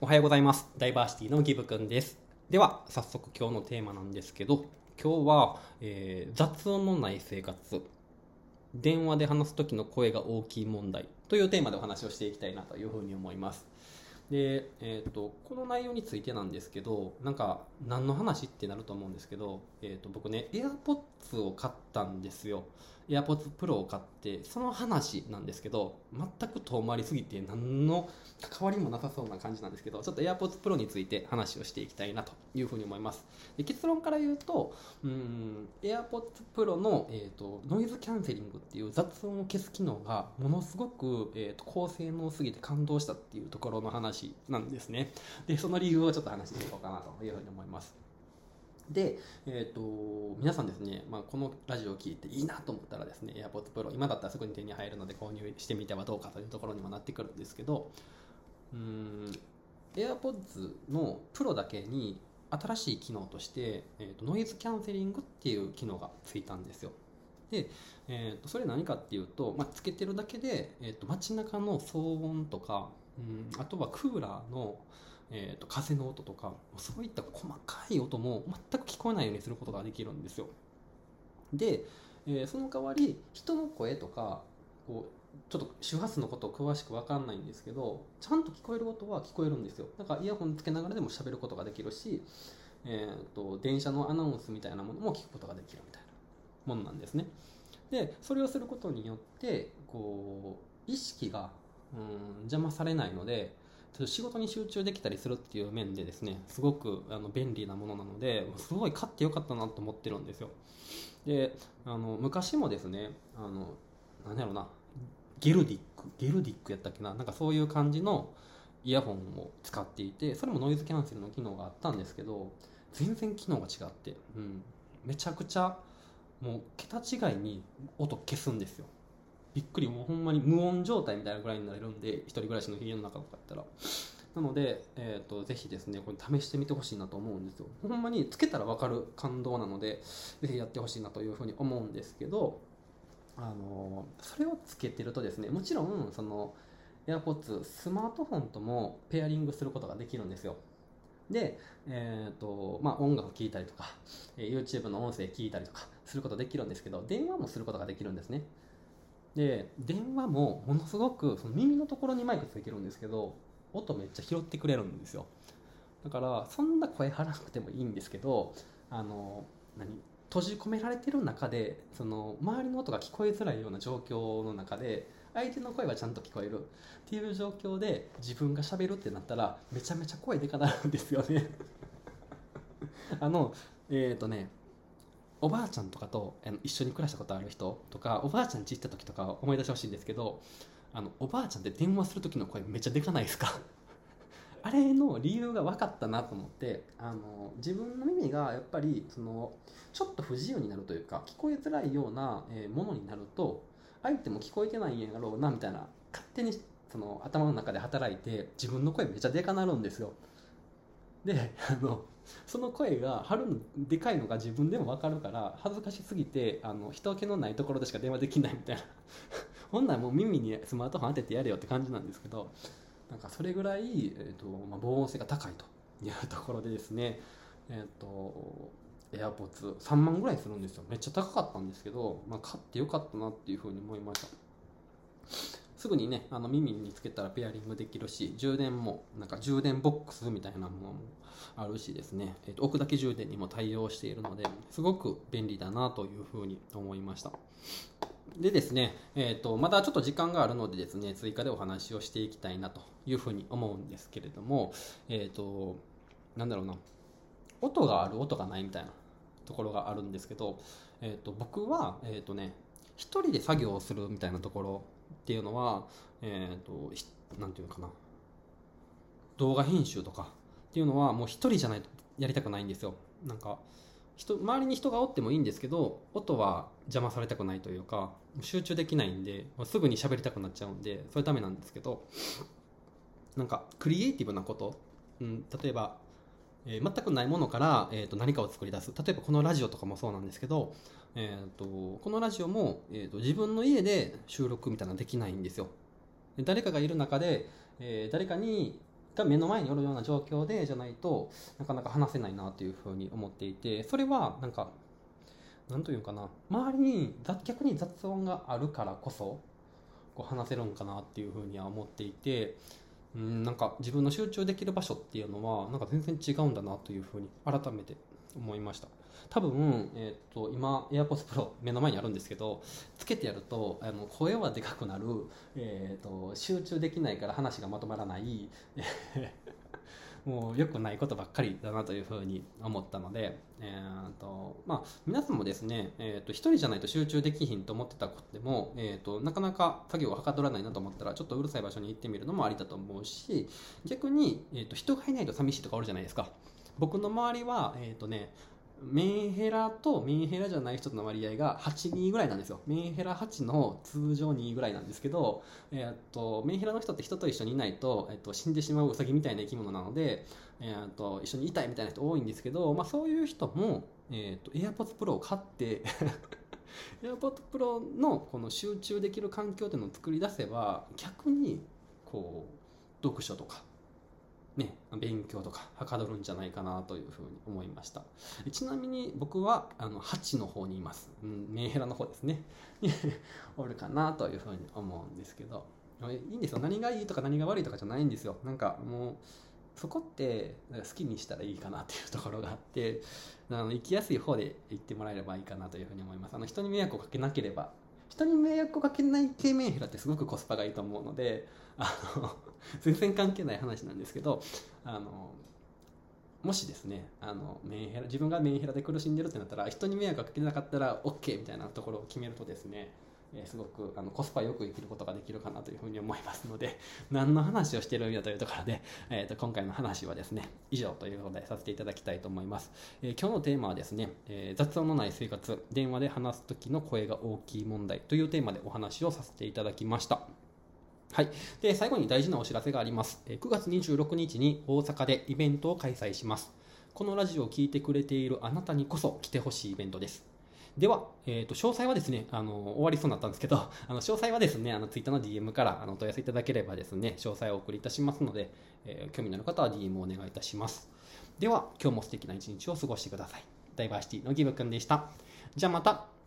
おはようございます。ダイバーシティのギブくんです。では、早速今日のテーマなんですけど、今日は、えー雑音のない生活、電話で話す時の声が大きい問題というテーマでお話をしていきたいなというふうに思います。で、えー、とこの内容についてなんですけどなんか何の話ってなると思うんですけど、えー、と僕ね AirPods を買ったんですよ AirPods Pro を買ってその話なんですけど全く遠回りすぎて何の関わりもなさそうな感じなんですけどちょっと AirPods Pro について話をしていきたいなというふうに思います。で結論から言うとうん AirPods Pro の、えー、とノイズキャンセリングっていう雑音を消す機能がものすごく、えー、と高性能すぎて感動したっていうところの話なんですね。でその理由をちょっと話していこうかなというふうに思います。で、えー、と皆さんですね、まあ、このラジオを聞いていいなと思ったらですね AirPods Pro 今だったらすぐに手に入るので購入してみてはどうかというところにもなってくるんですけどうん AirPods の Pro だけに新しい機能として、えー、とノイズキャンセリングっていう機能がついたんですよ。で、えー、とそれ何かっていうと、まあ、つけてるだけで、えー、と街中の騒音とか、うん、あとはクーラーの、えー、と風の音とかそういった細かい音も全く聞こえないようにすることができるんですよ。で、えーその代わり人の声とかこうちょっと周波数のこと詳しく分かんないんですけどちゃんと聞こえる音は聞こえるんですよ。だからイヤホンつけながらでも喋ることができるし、えー、と電車のアナウンスみたいなものも聞くことができるみたいなものなんですね。でそれをすることによってこう意識がうん邪魔されないので仕事に集中できたりするっていう面でですねすごくあの便利なものなのですごい買ってよかったなと思ってるんですよ。であの昔もですねあの何やろうなゲルディックゲルディックやったっけななんかそういう感じのイヤホンを使っていてそれもノイズキャンセルの機能があったんですけど全然機能が違って、うん、めちゃくちゃもう桁違いに音消すんですよ。びっくりもうほんまに無音状態みたいなぐらいになれるんで一人暮らしの家の中とかやったら。なので、えー、とぜひですねこれ試してみてほしいなと思うんですよ。ほんまにつけたら分かる感動なのでぜひやってほしいなというふうに思うんですけどあのそれをつけてるとですねもちろんその AirPods スマートフォンともペアリングすることができるんですよ。で、えーとまあ、音楽聴いたりとかえ YouTube の音声聞いたりとかすることできるんですけど電話もすることができるんですね。で電話もものすごくその耳のところにマイクついてるんですけど音めっちゃ拾ってくれるんですよ。だからそんな声張らなくてもいいんですけどあの何閉じ込められてる中でその周りの音が聞こえづらいような状況の中で相手の声はちゃんと聞こえる。っていう状況で自分がしゃべるってなったらめちゃめちゃ声でかなるんですよね。あのえっ、とねおばあちゃんとかと一緒に暮らしたことある人とかおばあちゃん家行った時とか思い出してほしいんですけどあのおばあちゃんって電話する時の声めっちゃでかないですか？あれの理由が分かったなと思ってあの自分の耳がやっぱりそのちょっと不自由になるというか聞こえづらいようなものになると相手も聞こえてないんやろうなみたいな勝手にその頭の中で働いて自分の声めっちゃでかなるんですよ。であのその声が張るのでかいのが自分でも分かるから恥ずかしすぎてあの人気のないところでしか電話できないみたいな。ほんならもう耳にスマートフォン当ててやれよって感じなんですけどなんかそれぐらい、えーとまあ、防音性が高いというところでですねえっ、と AirPods3 万ぐらいするんですよ。めっちゃ高かったんですけど、まあ、買ってよかったなっていうふうに思いました。すぐにねあの耳につけたらペアリングできるし充電もなんか充電ボックスみたいなものもあるしですね、えーと置くだけ充電にも対応しているのですごく便利だなというふうに思いました。でですね、えー、とまたちょっと時間があるのでですね追加でお話をしていきたいなというふうに思うんですけれどもえっ、となんだろうな。音がある？音がないみたいなところがあるんですけど、えー、と僕はえっ、とね一人で作業をするみたいなところっていうのはえっ、とひなんていうのかな。動画編集とかっていうのはもう一人じゃないとやりたくないんですよ。なんか人周りに人がおってもいいんですけど音は邪魔されたくないというか集中できないんですぐに喋りたくなっちゃうんでそれダメなんですけどなんかクリエイティブなこと、うん、例えば、えー全くないものから、えー、と何かを作り出す。例えばこのラジオとかもそうなんですけど、えー、とこのラジオも、えー、と自分の家で収録みたいなのできないんですよ。誰かがいる中で、えー誰かにが目の前におるような状況でじゃないとなかなか話せないなというふうに思っていてそれはなんかなんというかな。周りに逆に雑音があるからこそこう話せるんかなっていうふうには思っていてうんなんか自分の集中できる場所っていうのはなんか全然違うんだなというふうに改めて思いました。多分、えーと、今 AirPods Pro 目の前にあるんですけどつけてやるとあの声はでかくなる、えーと、集中できないから話がまとまらない。もう良くないことばっかりだなというふうに思ったので、えーとまあ、皆さんもですね、えーと、1人じゃないと集中できひんと思ってたことでも、えーと、なかなか作業がはかどらないなと思ったらちょっとうるさい場所に行ってみるのもありだと思うし逆に、えー、と人がいないと寂しいとかあるじゃないですか。僕の周りは、えーとね、メンヘラとメンヘラじゃない人との割合が8、2ぐらいなんですよ。メンヘラ8の通常2ぐらいなんですけど、えー、っと、メンヘラの人って人と一緒にいないと、えー、っと、死んでしまうウサギみたいな生き物なので、えー、っと、一緒にいたいみたいな人多いんですけど、まあそういう人も、えっと、AirPods Pro を買って AirPods Pro のこの集中できる環境っていうのを作り出せば、逆に、こう、読書とか、ね、勉強とかはかどるんじゃないかなというふうに思いました。ちなみに僕はあの8の方にいます、うん、メンヘラの方ですね。おるかなというふうに思うんですけど。いいんですよ。何がいいとか何が悪いとかじゃないんですよ。なんかもうそこって好きにしたらいいかなっていうところがあってあの生きやすい方で行ってもらえればいいかなというふうに思います。あの人に迷惑をかけなければ人に迷惑をかけない系メンヘラってすごくコスパがいいと思うのであの 全然関係ない話なんですけどあのもしですねあのメンヘラ自分がメンヘラで苦しんでるってなったら人に迷惑かけなかったら OK みたいなところを決めるとですねえすごくあのコスパよく生きることができるかなというふうに思いますので 何の話をしてるんやというところで、えー、と今回の話はですね以上ということでさせていただきたいと思います、えー、今日のテーマはですね、えー、雑音のない生活電話で話す時の声が大きい問題というテーマでお話をさせていただきましたはい。で、最後に大事なお知らせがあります。9月26日に大阪でイベントを開催します。このラジオを聴いてくれているあなたにこそ来てほしいイベントです。では、えーと、詳細はですねあの終わりそうになったんですけど あの詳細はですねあのツイッターの DM からあのお問い合わせいただければですね詳細をお送りいたしますので、えー、興味のある方は DM をお願いいたします。では今日も素敵な一日を過ごしてください。ダイバーシティのギブくんでした。じゃあまた。